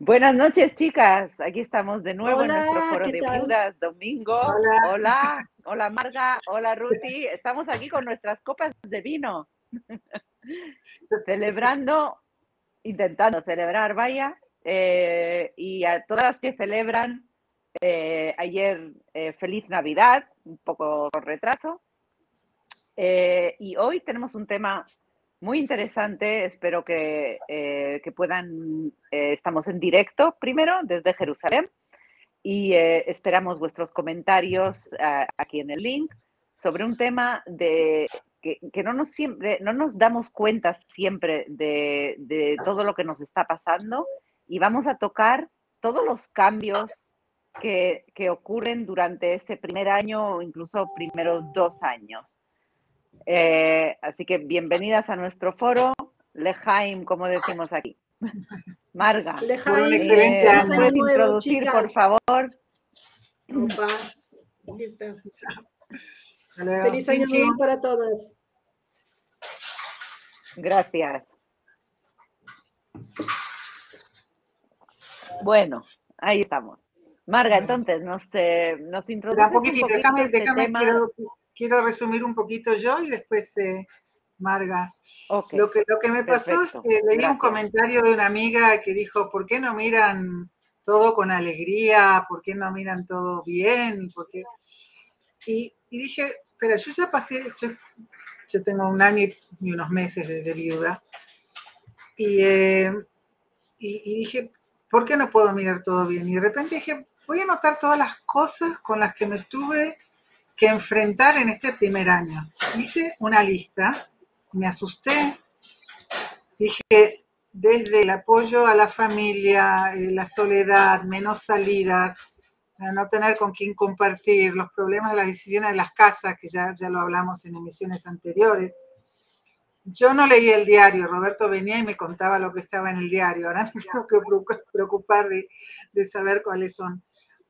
Buenas noches, chicas. Aquí estamos de nuevo en nuestro foro de viudas, domingo. Hola. hola, Marga, hola Ruti. Estamos aquí con nuestras copas de vino, celebrando, intentando celebrar, vaya, eh, y a todas las que celebran eh, ayer eh, feliz Navidad, un poco con retraso. y hoy tenemos un tema muy interesante. Espero que, eh, puedan, eh, estamos en directo primero desde Jerusalén y eh, esperamos vuestros comentarios aquí en el link sobre un tema de que, no nos siempre, no nos damos cuenta siempre de, de, todo lo que nos está pasando y vamos a tocar todos los cambios que, que ocurren durante ese primer año o incluso primeros dos años. Eh, así que bienvenidas a nuestro foro. Lejaim, como decimos aquí. Marga, Lejaim, eh, ¿puedes introducir, por favor? Listo. Feliz año nuevo para todos. Gracias. Bueno, ahí estamos. Marga, entonces nos, eh, nos introduce un poquito, déjame, este tema quiero resumir un poquito yo y después eh, Marga. Lo, que, lo que me pasó es que leí un comentario de una amiga que dijo, ¿por qué no miran todo con alegría? ¿Por qué no miran todo bien? Y, y, dije, pero yo ya pasé, yo, tengo un año y unos meses de, viuda. Y, eh, y, y dije, ¿por qué no puedo mirar todo bien? Y de repente dije, voy a anotar todas las cosas con las que me tuve que enfrentar en este primer año. Hice una lista, me asusté, dije, desde el apoyo a la familia, eh, la soledad, menos salidas, no tener con quién compartir, los problemas de las decisiones de las casas, que ya, ya lo hablamos en emisiones anteriores. Yo no leí el diario, Roberto venía y me contaba lo que estaba en el diario, ahora me tengo que preocupar de, de saber cuáles son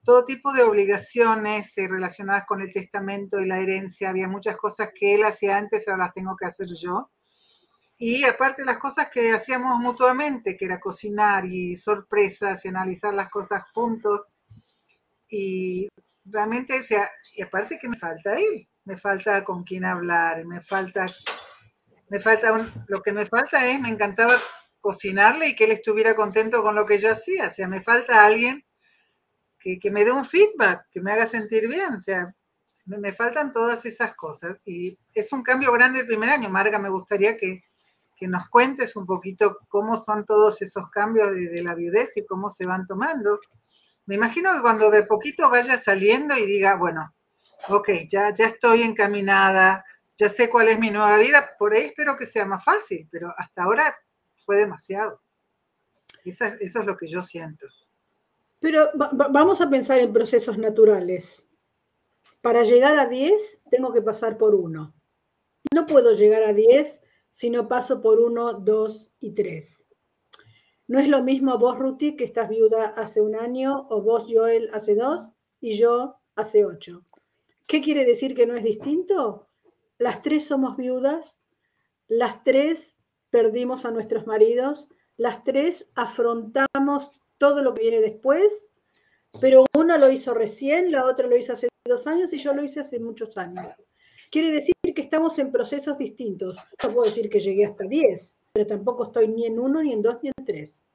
todo tipo de obligaciones eh, relacionadas con el testamento y la herencia. Había muchas cosas que él hacía antes, ahora las tengo que hacer yo. Y aparte las cosas que hacíamos mutuamente, que era cocinar y sorpresas y analizar las cosas juntos. Y realmente, o sea, y aparte que me falta él, me falta con quién hablar, me falta, me falta, lo que me falta es, me encantaba cocinarle y que él estuviera contento con lo que yo hacía, o sea, me falta alguien que, me dé un feedback, que me haga sentir bien. O sea, me, faltan todas esas cosas. Y es un cambio grande el primer año. Marga, me gustaría que, nos cuentes un poquito cómo son todos esos cambios de, la viudez y cómo se van tomando. Me imagino que cuando de poquito vaya saliendo y diga, bueno, ok, ya, ya estoy encaminada, ya sé cuál es mi nueva vida, por ahí espero que sea más fácil, pero hasta ahora fue demasiado. eso es lo que yo siento. Pero vamos a pensar en procesos naturales. Para llegar a 10 tengo que pasar por 1. No puedo llegar a 10 si no paso por 1, 2 y 3. No es lo mismo vos, Ruti, que estás viuda hace un año, o vos, Joel, hace dos, y yo hace ocho. ¿Qué quiere decir que no es distinto? Las tres somos viudas, las tres perdimos a nuestros maridos, las tres afrontamos todo lo que viene después, pero una lo hizo recién, la otra lo hizo hace dos años y yo lo hice hace muchos años. Quiere decir que estamos en procesos distintos. No puedo decir que llegué hasta 10, pero tampoco estoy ni en uno, ni en dos, ni en tres.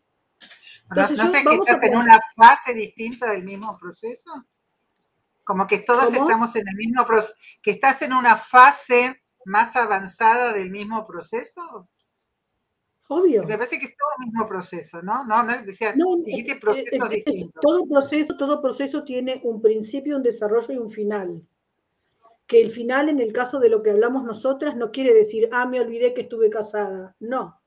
no, sé que estás en una fase distinta del mismo proceso. Como que todos estamos en el mismo proceso. Que estás en una fase más avanzada del mismo proceso. Obvio. Me parece que es todo el mismo proceso, ¿no? No, no decía, dijiste procesos distintos. Todo proceso, todo proceso tiene un principio, un desarrollo y un final. Que el final, en el caso de lo que hablamos nosotras, no quiere decir, ah, me olvidé que estuve casada. No.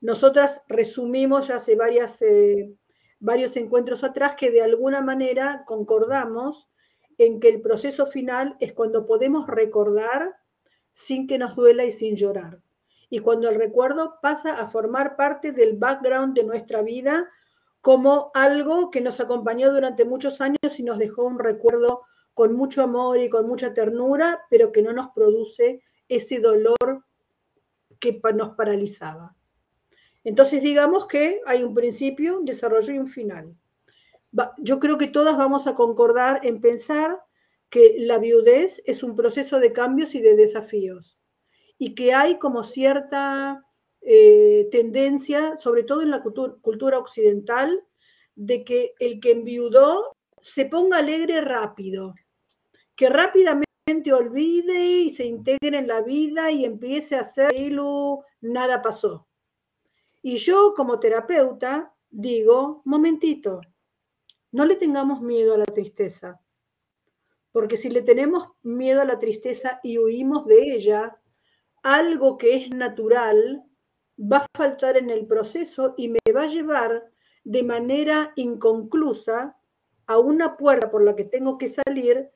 Nosotras resumimos ya hace varias, eh, varios encuentros atrás que de alguna manera concordamos en que el proceso final es cuando podemos recordar sin que nos duela y sin llorar y cuando el recuerdo pasa a formar parte del background de nuestra vida como algo que nos acompañó durante muchos años y nos dejó un recuerdo con mucho amor y con mucha ternura, pero que no nos produce ese dolor que nos paralizaba. Entonces digamos que hay un principio, un desarrollo y un final. Yo creo que todas vamos a concordar en pensar que la viudez es un proceso de cambios y de desafíos y que hay como cierta eh, tendencia, sobre todo en la cultura, occidental, de que el que enviudó se ponga alegre rápido, que rápidamente olvide y se integre en la vida y empiece a hacer nada pasó. Y yo como terapeuta digo, momentito, no le tengamos miedo a la tristeza, porque si le tenemos miedo a la tristeza y huimos de ella, algo que es natural va a faltar en el proceso y me va a llevar de manera inconclusa a una puerta por la que tengo que salir,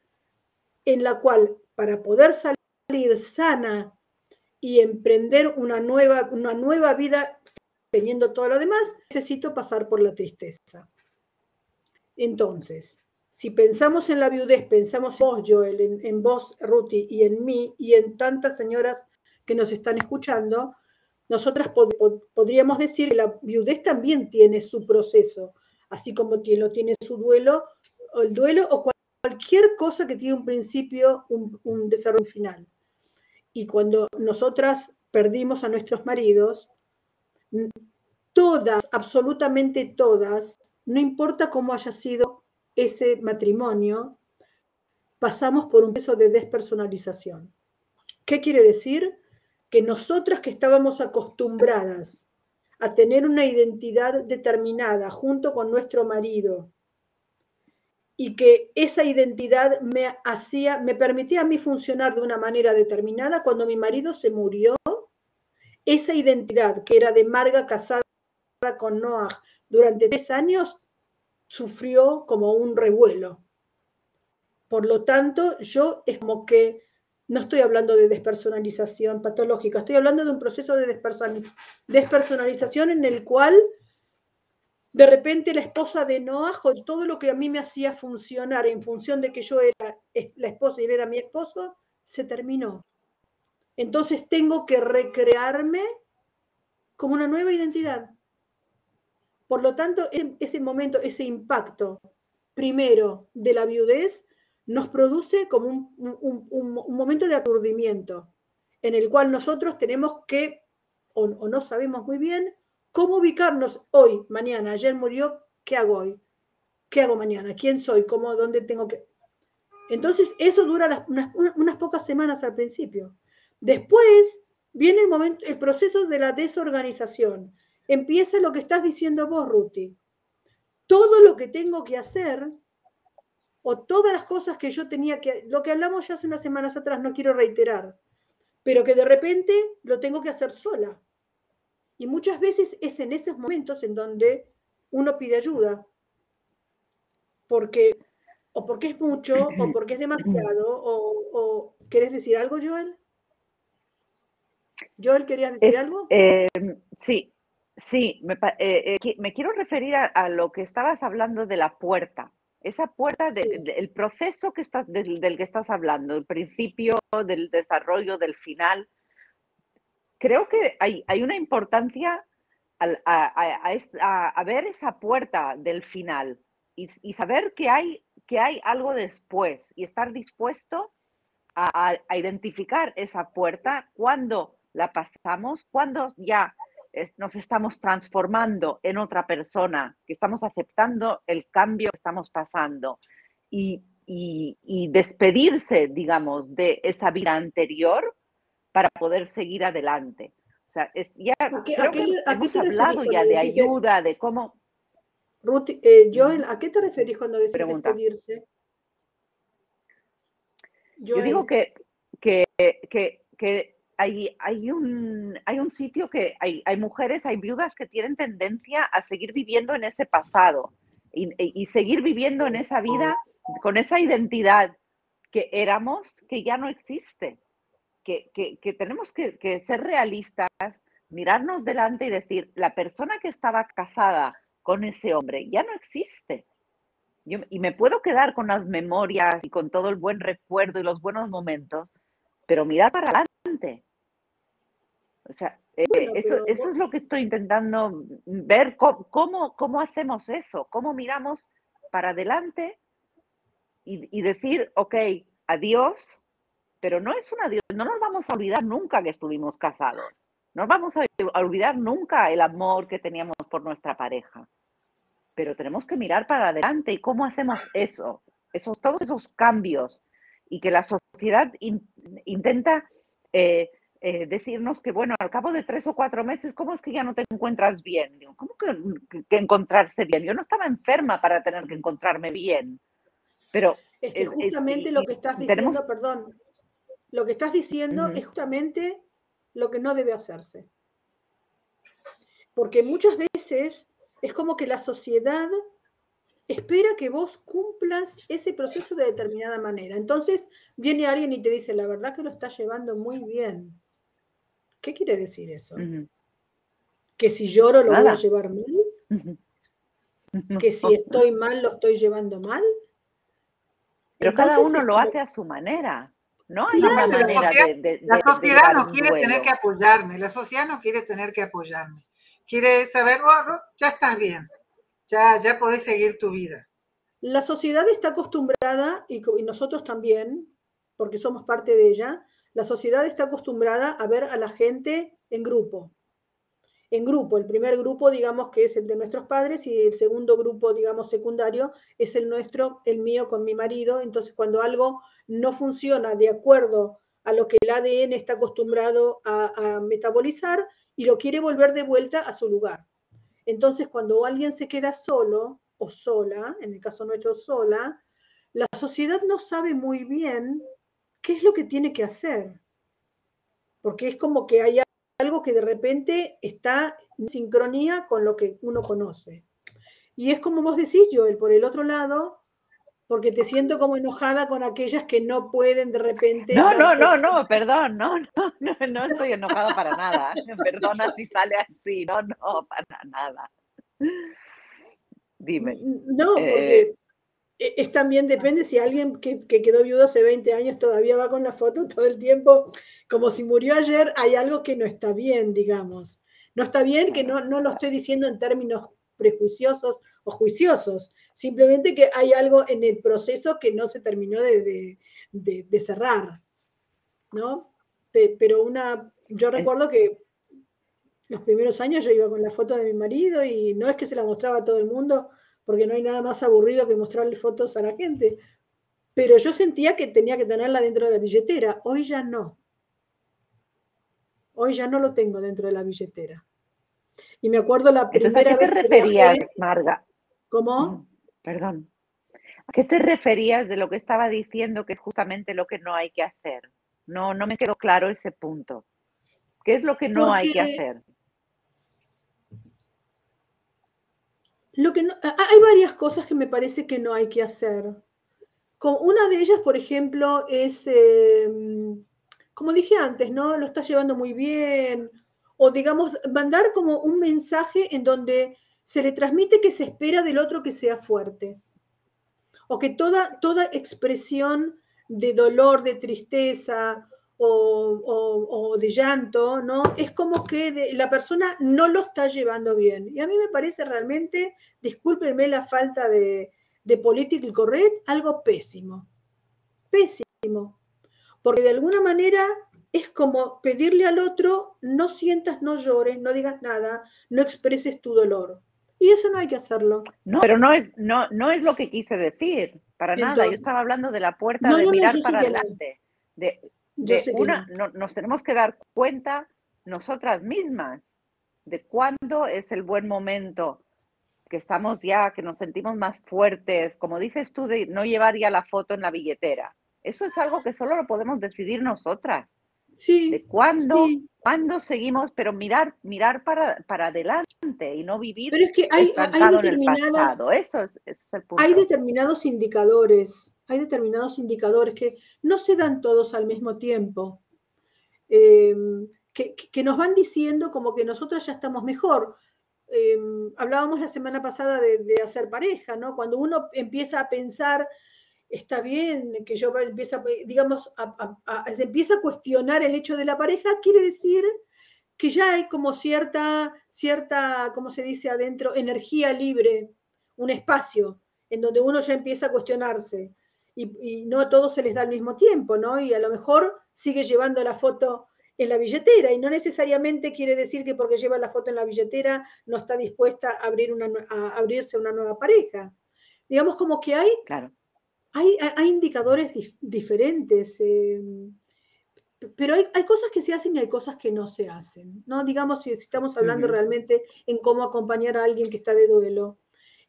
en la cual para poder salir sana y emprender una nueva, una nueva vida teniendo todo lo demás, necesito pasar por la tristeza. Entonces, si pensamos en la viudez, pensamos en vos, Joel, en, vos, Ruti, y en mí, y en tantas señoras que nos están escuchando, nosotras podríamos decir que la viudez también tiene su proceso, así como lo tiene su duelo, o el duelo o cualquier cosa que tiene un principio, un, un desarrollo final. Y cuando nosotras perdimos a nuestros maridos, todas, absolutamente todas, no importa cómo haya sido ese matrimonio, pasamos por un proceso de despersonalización. ¿Qué quiere decir? Que nosotras que estábamos acostumbradas a tener una identidad determinada junto con nuestro marido y que esa identidad me hacía, me permitía a mí funcionar de una manera determinada cuando mi marido se murió, esa identidad que era de Marga casada con Noah durante tres años sufrió como un revuelo. Por lo tanto, yo es como que no estoy hablando de despersonalización patológica, estoy hablando de un proceso de despersonalización en el cual de repente la esposa de Noah, todo lo que a mí me hacía funcionar en función de que yo era la esposa y él era mi esposo, se terminó. Entonces tengo que recrearme como una nueva identidad. Por lo tanto, ese momento, ese impacto, primero, de la viudez, nos produce como un, momento de aturdimiento en el cual nosotros tenemos que, o, no sabemos muy bien, cómo ubicarnos hoy, mañana, ayer murió, ¿qué hago hoy? ¿Qué hago mañana? ¿Quién soy? ¿Cómo? ¿Dónde tengo que...? Entonces, eso dura unas, unas, pocas semanas al principio. Después viene el momento, el proceso de la desorganización. Empieza lo que estás diciendo vos, Ruti. Todo lo que tengo que hacer o todas las cosas que yo tenía que, lo que hablamos ya hace unas semanas atrás, no quiero reiterar, pero que de repente lo tengo que hacer sola. Y muchas veces es en esos momentos en donde uno pide ayuda, porque o porque es mucho, o porque es demasiado, o, ¿querés decir algo, Joel? Joel, ¿querías decir algo? Eh, sí, sí, me, eh, eh, me, quiero referir a, lo que estabas hablando de la puerta esa puerta del proceso que estás, del, que estás hablando, el principio, del desarrollo, del final. Creo que hay, hay una importancia a, ver esa puerta del final y, saber que hay, que hay algo después y estar dispuesto a, identificar esa puerta cuando la pasamos, cuando ya nos estamos transformando en otra persona, que estamos aceptando el cambio que estamos pasando y, despedirse, digamos, de esa vida anterior para poder seguir adelante. O sea, ya hemos hablado ya de ayuda, de cómo... Ruth, eh, Joel, ¿a qué te referís cuando dices despedirse? Yo digo que, que, que hay, hay, un, hay un sitio que hay, hay, mujeres, hay viudas que tienen tendencia a seguir viviendo en ese pasado y, seguir viviendo en esa vida con esa identidad que éramos, que ya no existe, que, que, tenemos que, que, ser realistas, mirarnos delante y decir, la persona que estaba casada con ese hombre ya no existe. Yo, y me puedo quedar con las memorias y con todo el buen recuerdo y los buenos momentos, pero mirar para adelante. O sea, Eh, eso, eso, es lo que estoy intentando ver, cómo, cómo, hacemos eso, cómo miramos para adelante y, y, decir, ok, adiós, pero no es un adiós, no nos vamos a olvidar nunca que estuvimos casados, no nos vamos a olvidar nunca el amor que teníamos por nuestra pareja, pero tenemos que mirar para adelante y cómo hacemos eso, esos, todos esos cambios y que la sociedad intenta... Eh, eh, decirnos que, bueno, al cabo de tres o cuatro meses, ¿cómo es que ya no te encuentras bien? ¿Cómo que, encontrarse bien? Yo no estaba enferma para tener que encontrarme bien. Pero es que justamente lo que estás diciendo, perdón, lo que estás diciendo es justamente lo que no debe hacerse. Porque muchas veces es como que la sociedad espera que vos cumplas ese proceso de determinada manera. Entonces viene alguien y te dice, la verdad que lo estás llevando muy bien. ¿Qué quiere decir eso? Que si lloro lo voy a llevar mal. Que si estoy mal lo estoy llevando mal. Pero cada uno lo hace a su manera. No hay una manera la sociedad, de, la sociedad no quiere tener que apoyarme, la sociedad no quiere tener que apoyarme. Quiere saber, oh, ya estás bien, ya, ya podés seguir tu vida. La sociedad está acostumbrada, y nosotros también, porque somos parte de ella, la sociedad está acostumbrada a ver a la gente en grupo. En grupo, el primer grupo, digamos, que es el de nuestros padres, y el segundo grupo, digamos, secundario, es el nuestro, el mío con mi marido. Entonces, cuando algo no funciona de acuerdo a lo que el ADN está acostumbrado a, metabolizar y lo quiere volver de vuelta a su lugar. Entonces, cuando alguien se queda solo o sola, en el caso nuestro sola, la sociedad no sabe muy bien ¿qué es lo que tiene que hacer? Porque es como que hay algo que de repente está en sincronía con lo que uno conoce. Y es como vos decís, Joel, por el otro lado, porque te siento como enojada con aquellas que no pueden de repente. No, no, no, no, perdón, no, no, no, no estoy enojada para nada. Perdona si sale así, no, no, para nada. Dime. No, porque eh, es también depende si alguien que, quedó viudo hace 20 años todavía va con la foto todo el tiempo, como si murió ayer, hay algo que no está bien, digamos. No está bien que no, no lo estoy diciendo en términos prejuiciosos o juiciosos, simplemente que hay algo en el proceso que no se terminó de, de cerrar, ¿no? Pero una, yo recuerdo que los primeros años yo iba con la foto de mi marido y no es que se la mostraba a todo el mundo, porque no hay nada más aburrido que mostrarle fotos a la gente. Pero yo sentía que tenía que tenerla dentro de la billetera. Hoy ya no. Hoy ya no lo tengo dentro de la billetera. Y me acuerdo la primera ¿A qué te referías, Marga? ¿Cómo? Mm, perdón. ¿A qué te referías de lo que estaba diciendo que es justamente lo que no hay que hacer? No, no me quedó claro ese punto. ¿Qué es lo que no hay que hacer? Lo que hay varias cosas que me parece que no hay que hacer. una de ellas, por ejemplo, es, em, como dije antes, ¿no? Lo estás llevando muy bien. O digamos, mandar como un mensaje en donde se le transmite que se espera del otro que sea fuerte. O que toda, toda expresión de dolor, de tristeza o, de llanto, ¿no? Es como que la persona no lo está llevando bien. Y a mí me parece realmente, discúlpenme la falta de, de political correct, algo pésimo. Pésimo. Porque de alguna manera es como pedirle al otro, no sientas, no llores, no digas nada, no expreses tu dolor. Y eso no hay que hacerlo. No, pero no es, no, no es lo que quise decir, para nada. Yo estaba hablando de la puerta de mirar para adelante. De, una, nos tenemos que dar cuenta nosotras mismas de cuándo es el buen momento, que estamos ya, que nos sentimos más fuertes, como dices tú, de no llevar ya la foto en la billetera. Eso es algo que solo lo podemos decidir nosotras. Sí. De cuándo, seguimos, pero mirar, mirar para, para adelante y no vivir pero es que hay, determinadas, Eso es, es el punto. Hay determinados indicadores hay determinados indicadores que no se dan todos al mismo tiempo, em, que, nos van diciendo como que nosotros ya estamos mejor. Em, hablábamos la semana pasada de, hacer pareja, ¿no? Cuando uno empieza a pensar, está bien que yo empieza, digamos, se empieza a cuestionar el hecho de la pareja, quiere decir que ya hay como cierta, cierta, ¿cómo se dice adentro? Energía libre, un espacio en donde uno ya empieza a cuestionarse. Y, no a todos se les da al mismo tiempo, ¿no? Y a lo mejor sigue llevando la foto en la billetera y no necesariamente quiere decir que porque lleva la foto en la billetera no está dispuesta a, abrir una, a abrirse a una nueva pareja. Digamos como que hay, claro. hay, hay, indicadores diferentes. Eh, pero hay, cosas que se hacen y hay cosas que no se hacen, ¿no? Digamos, si, estamos hablando realmente en cómo acompañar a alguien que está de duelo.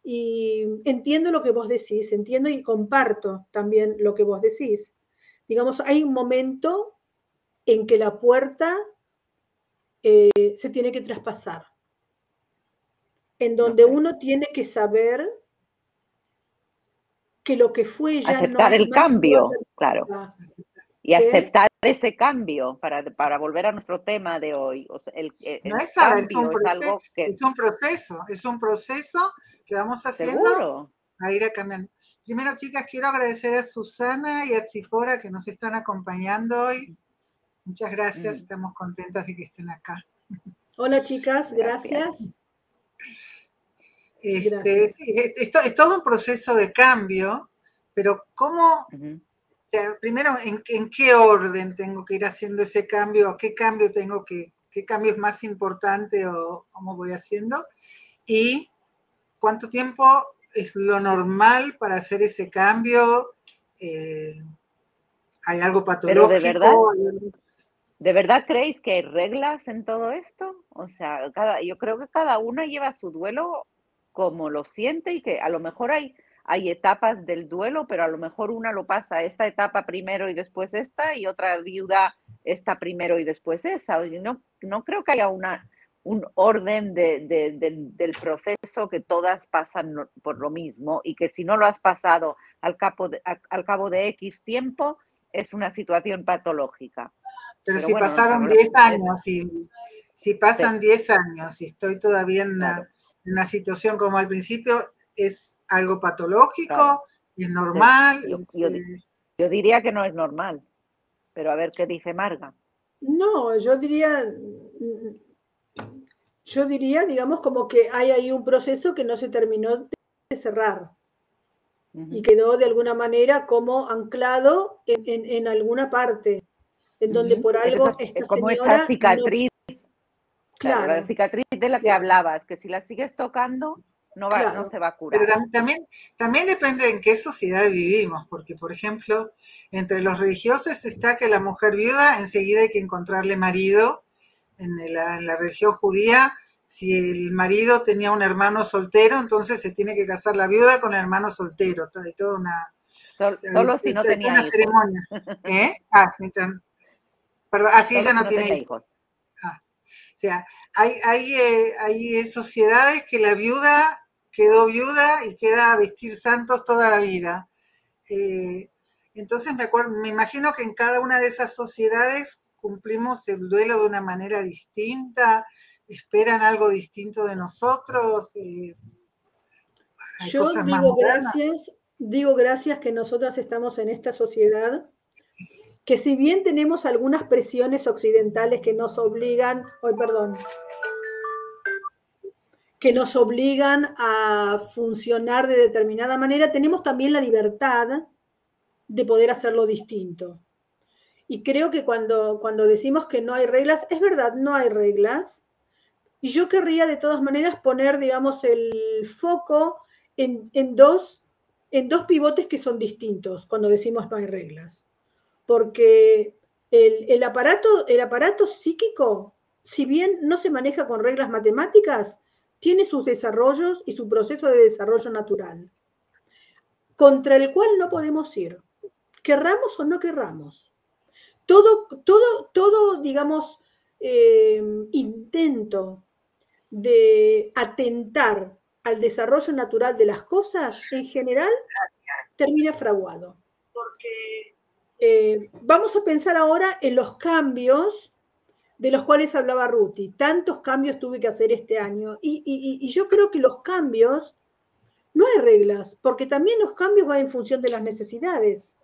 Y entiendo lo que vos decís, entiendo y comparto también lo que vos decís. Digamos, hay un momento en que la puerta eh, se tiene que traspasar, en donde uno tiene que saber que lo que fue ya Aceptar el cambio, claro. y aceptar ese cambio para, para, volver a nuestro tema de hoy. el, no es, es, un proceso, que... es un proceso, es un proceso que vamos haciendo a ir a cambiar. Primero, chicas, quiero agradecer a Susana y a Tzipora que nos están acompañando hoy. Muchas gracias, mm. estamos contentas de que estén acá. Hola, chicas, gracias. Este, es, todo un proceso de cambio, pero ¿cómo, o sea, primero, ¿en, qué orden tengo que ir haciendo ese cambio? ¿Qué cambio tengo que, qué cambio es más importante o cómo voy haciendo? Y cuánto tiempo es lo normal para hacer ese cambio. Eh, ¿Hay algo patológico? de verdad, ¿de verdad creéis que hay reglas en todo esto? O sea, cada, yo creo que cada una lleva su duelo como lo siente y que a lo mejor hay hay etapas del duelo, pero a lo mejor una lo pasa esta etapa primero y después esta, y otra viuda esta primero y después esa. No, no creo que haya una, un orden del proceso que todas pasan por lo mismo y que si no lo has pasado al, cabo de, al cabo de X tiempo, es una situación patológica. Pero, si pasaron 10 años, si, si pasan 10 años y estoy todavía en una situación como al principio, es algo patológico, es normal. Yo, diría que no es normal, pero a ver qué dice Marga. No, yo diría, yo diría, digamos, como que hay ahí un proceso que no se terminó de cerrar y quedó de alguna manera como anclado en, alguna parte, en donde por algo esta como esa cicatriz. claro, la cicatriz de la que hablabas, que si la sigues tocando, no, va, no se va a curar. Pero también, también depende en qué sociedad vivimos, porque, por ejemplo, entre los religiosos está que la mujer viuda enseguida hay que encontrarle marido. En la, en la religión judía, si el marido tenía un hermano soltero, entonces se tiene que casar la viuda con el hermano soltero. Todo, toda una, solo si no tenía una ceremonia. ¿Eh? Ah, perdón, así ella no, tiene hijos. Ah, o sea, hay, hay, eh, hay sociedades que la viuda quedó viuda y queda a vestir santos toda la vida. Eh, entonces me, acuerdo, me imagino que en cada una de esas sociedades cumplimos el duelo de una manera distinta, esperan algo distinto de nosotros. Eh, Yo digo gracias, digo gracias que nosotras estamos en esta sociedad, que si bien tenemos algunas presiones occidentales que nos obligan, hoy perdón, que nos obligan a funcionar de determinada manera, tenemos también la libertad de poder hacerlo distinto. Y creo que cuando, cuando decimos que no hay reglas, es verdad, no hay reglas. Y yo querría de todas maneras poner, digamos, el foco en, dos, en dos pivotes que son distintos cuando decimos no hay reglas. Porque el, el, aparato, el aparato psíquico, si bien no se maneja con reglas matemáticas, tiene sus desarrollos y su proceso de desarrollo natural, contra el cual no podemos ir, querramos o no querramos. Todo, todo, todo digamos, eh, intento de atentar al desarrollo natural de las cosas, en general, termina fraguado. Porque eh, vamos a pensar ahora en los cambios de los cuales hablaba Ruti. Tantos cambios tuve que hacer este año. Y, yo creo que los cambios, no hay reglas, porque también los cambios van en función de las necesidades.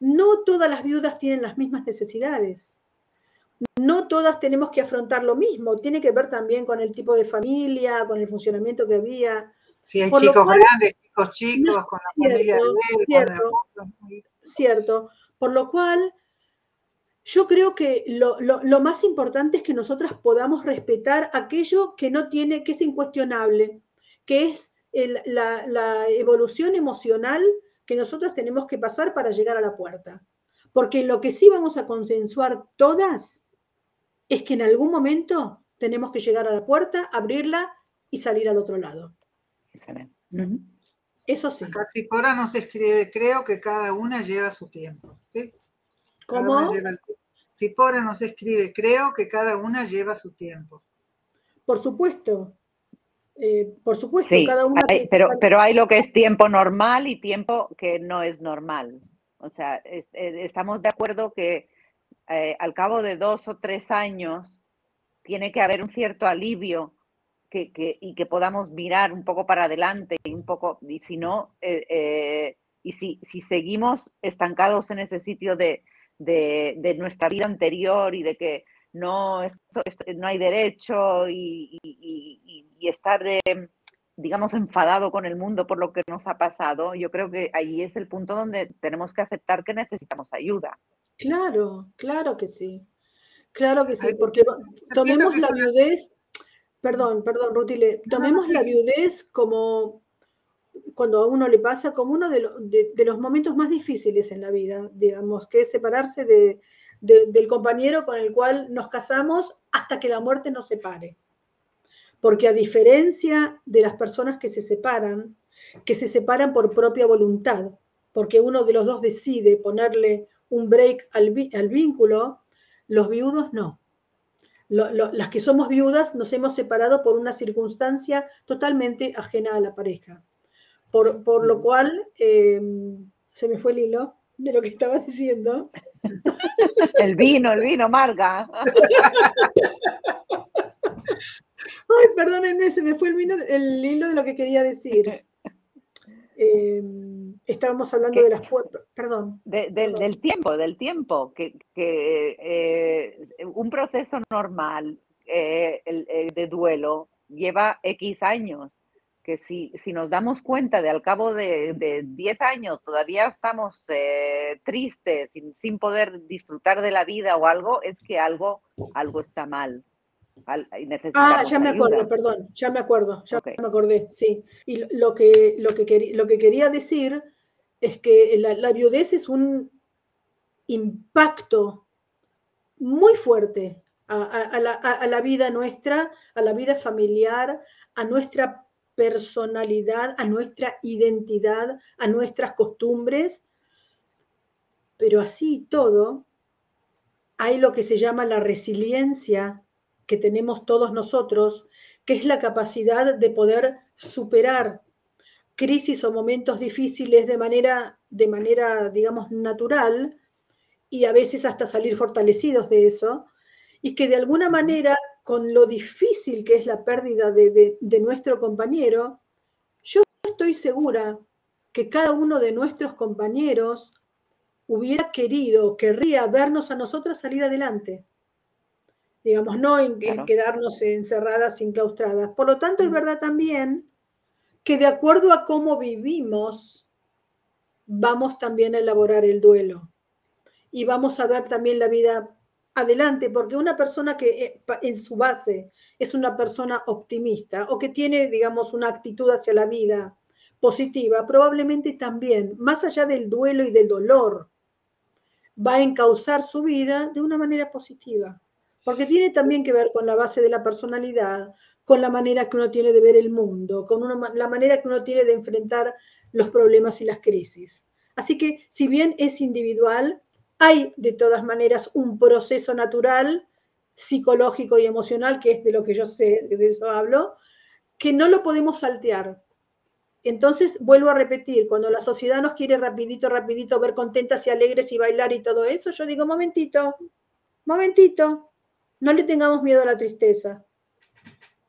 No todas las viudas tienen las mismas necesidades. no todas tenemos que afrontar lo mismo, tiene que ver también con el tipo de familia, con el funcionamiento que había. Si hay chicos grandes, chicos chicos, con la familia cierto, cierto. Por lo cual, yo creo que lo, más importante es que nosotras podamos respetar aquello que no tiene, que es incuestionable, que es la, la, evolución emocional que nosotros tenemos que pasar para llegar a la puerta. Porque lo que sí vamos a consensuar todas es que en algún momento tenemos que llegar a la puerta, abrirla y salir al otro lado. Eso sí. Casi ahora no se escribe, creo que cada una lleva su tiempo. ¿Cómo? Si Cipora nos escribe, creo que cada una lleva su tiempo. Por supuesto. Eh, por supuesto, cada una. pero, pero hay lo que es tiempo normal y tiempo que no es normal. O sea, estamos de acuerdo que eh, al cabo de dos o tres años tiene que haber un cierto alivio que, y que podamos mirar un poco para adelante y un poco, y si no, eh, y si, si seguimos estancados en ese sitio de, de, nuestra vida anterior y de que no, esto, no hay derecho y, estar, digamos, enfadado con el mundo por lo que nos ha pasado, yo creo que ahí es el punto donde tenemos que aceptar que necesitamos ayuda. Claro, claro que sí. Claro que sí, porque tomemos la viudez, perdón, perdón, Rutile, tomemos la viudez como cuando a uno le pasa como uno de, los momentos más difíciles en la vida, digamos, que es separarse del compañero con el cual nos casamos hasta que la muerte nos separe. Porque a diferencia de las personas que se separan, que se separan por propia voluntad, porque uno de los dos decide ponerle un break al, vínculo, los viudos no. las que somos viudas nos hemos separado por una circunstancia totalmente ajena a la pareja. Por, lo cual, em, se me fue el hilo de lo que estaba diciendo. El vino, el vino, Marga. Ay, perdónenme, se me fue el, vino, el hilo de lo que quería decir. Em, estábamos hablando de las puertas, perdón, del, tiempo, del tiempo, que, eh, un proceso normal eh, de duelo lleva X años que si, si nos damos cuenta de al cabo de 10 años todavía estamos eh, tristes, sin, sin, poder disfrutar de la vida o algo, es que algo, algo está mal. ah, ya me acuerdo, perdón, ya me acuerdo, ya me acordé, sí. Y lo que, lo que, lo que quería decir es que la, la viudez es un impacto muy fuerte a, a, la, a, la, vida nuestra, a la vida familiar, a nuestra personalidad, a nuestra identidad, a nuestras costumbres, pero así todo, hay lo que se llama la resiliencia que tenemos todos nosotros, que es la capacidad de poder superar crisis o momentos difíciles de manera, de manera, digamos, natural y a veces hasta salir fortalecidos de eso, y que de alguna manera con lo difícil que es la pérdida de, nuestro compañero, yo estoy segura que cada uno de nuestros compañeros hubiera querido, querría vernos a nosotras salir adelante. Digamos, no en, quedarnos encerradas, enclaustradas. Por lo tanto, es verdad también que de acuerdo a cómo vivimos, vamos también a elaborar el duelo. Y vamos a ver también la vida adelante, porque una persona que eh, en su base es una persona optimista o que tiene, digamos, una actitud hacia la vida positiva, probablemente también, más allá del duelo y del dolor, va a encauzar su vida de una manera positiva, porque tiene también que ver con la base de la personalidad, con la manera que uno tiene de ver el mundo, con la manera que uno tiene de enfrentar los problemas y las crisis. Así que si bien es individual, hay de todas maneras un proceso natural, psicológico y emocional, que es de lo que yo sé, de eso hablo, que no lo podemos saltear. Entonces, vuelvo a repetir, cuando la sociedad nos quiere rapidito, rapidito ver contentas y alegres y bailar y todo eso, yo digo, momentito, momentito, no le tengamos miedo a la tristeza.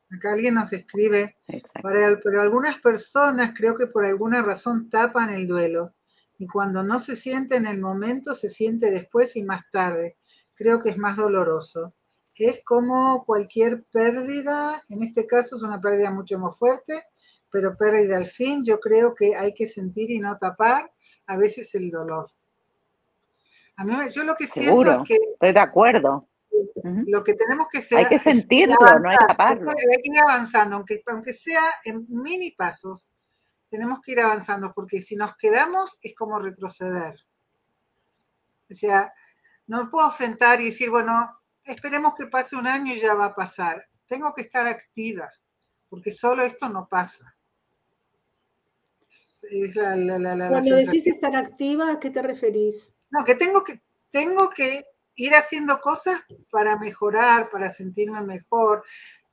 Acá alguien nos escribe, pero algunas personas creo que por alguna razón tapan el duelo y cuando no se siente en el momento, se siente después y más tarde. creo que es más doloroso. Es como cualquier pérdida, en este caso es una pérdida mucho más fuerte, pero pérdida al fin, yo creo que hay que sentir y no tapar a veces el dolor. A mí, yo lo que siento es que... Estoy de acuerdo. Lo que tenemos que hacer... Hay que sentirlo, no hay que taparlo. Hay que ir avanzando, aunque, aunque sea en mini pasos, tenemos que ir avanzando, porque si nos quedamos es como retroceder. O sea, no puedo sentar y decir, bueno, esperemos que pase un año y ya va a pasar. Tengo que estar activa, porque solo esto no pasa. Cuando decís estar activa, ¿a qué te referís? No, que tengo que, tengo que ir haciendo cosas para mejorar, para sentirme mejor,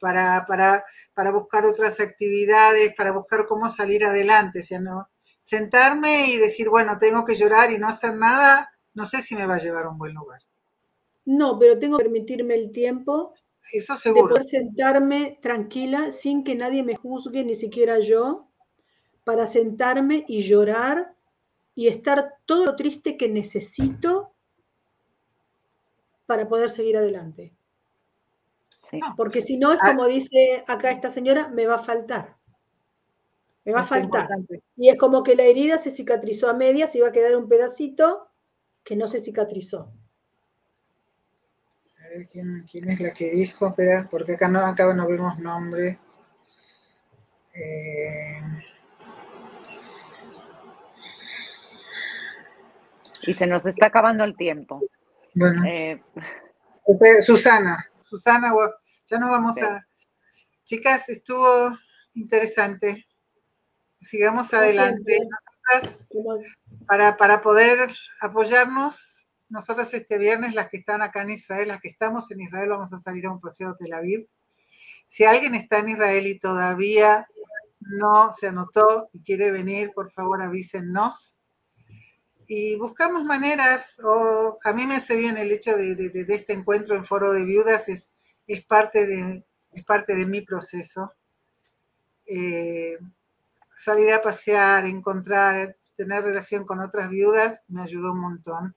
para, para, para buscar otras actividades, para buscar cómo salir adelante. O sea, no, sentarme y decir, bueno, tengo que llorar y no hacer nada, no sé si me va a llevar a un buen lugar. No, pero tengo que permitirme el tiempo Eso seguro. de poder sentarme tranquila sin que nadie me juzgue, ni siquiera yo, para sentarme y llorar y estar todo lo triste que necesito para poder seguir adelante. Porque si no, es ah. como dice acá esta señora, me va a faltar. Me va a faltar. Y es como que la herida se cicatrizó a medias y va a quedar un pedacito que no se cicatrizó. A ver, ¿quién, es la que dijo? Porque acá no, acá no vemos nombres. Eh, y se nos está acabando el tiempo. Bueno. Eh, Susana, Susana, ya nos vamos a... Chicas, estuvo interesante. Sigamos adelante. para, para poder apoyarnos, nosotros este viernes, las que están acá en Israel, las que estamos en Israel, vamos a salir a un paseo a Tel Aviv. Si alguien está en Israel y todavía no se anotó y quiere venir, por favor avísennos y buscamos maneras, o a mí me hace bien el hecho de, este encuentro en foro de viudas, es, es, parte, de, es parte de mi proceso. Eh, salir a pasear, encontrar, tener relación con otras viudas, me ayudó un montón.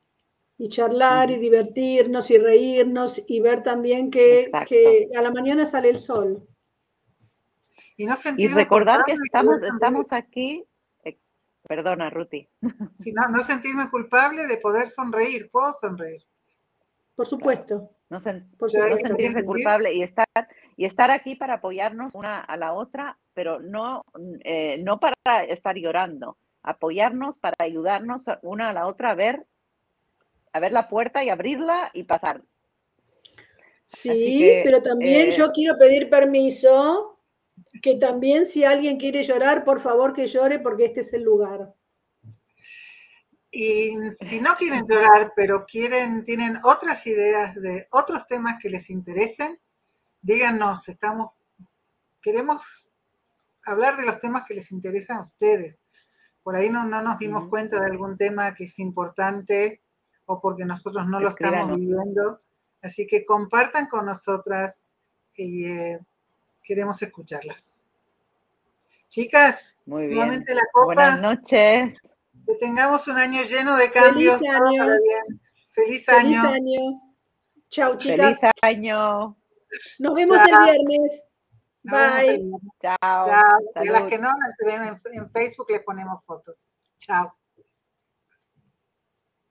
Y charlar y divertirnos y reírnos y ver también que, que a la mañana sale el sol. Y, no y recordar que estamos, estamos aquí Perdona, Ruti. Si no, no sentirme culpable de poder sonreír, puedo sonreír. Por supuesto. No, sentirse culpable y estar, y estar aquí para apoyarnos una a la otra, pero no, eh, no para estar llorando, apoyarnos para ayudarnos una a la otra a ver, a ver la puerta y abrirla y pasar. Sí, pero también yo eh, quiero pedir permiso que también si alguien quiere llorar, por favor que llore porque este es el lugar. Y si no quieren llorar, pero quieren, tienen otras ideas de otros temas que les interesen, díganos, estamos, queremos hablar de los temas que les interesan a ustedes. Por ahí no, no nos dimos cuenta de algún tema que es importante o porque nosotros no lo estamos viviendo. Así que compartan con nosotras y eh, queremos escucharlas. Chicas, Muy nuevamente la copa. Buenas noches. Que tengamos un año lleno de cambios. Feliz año. Feliz año. Feliz año. Chao, chicas. Feliz año. Nos vemos el viernes. Bye. Chao. Chao. Y a las que no, las ven en Facebook le ponemos fotos. Chao.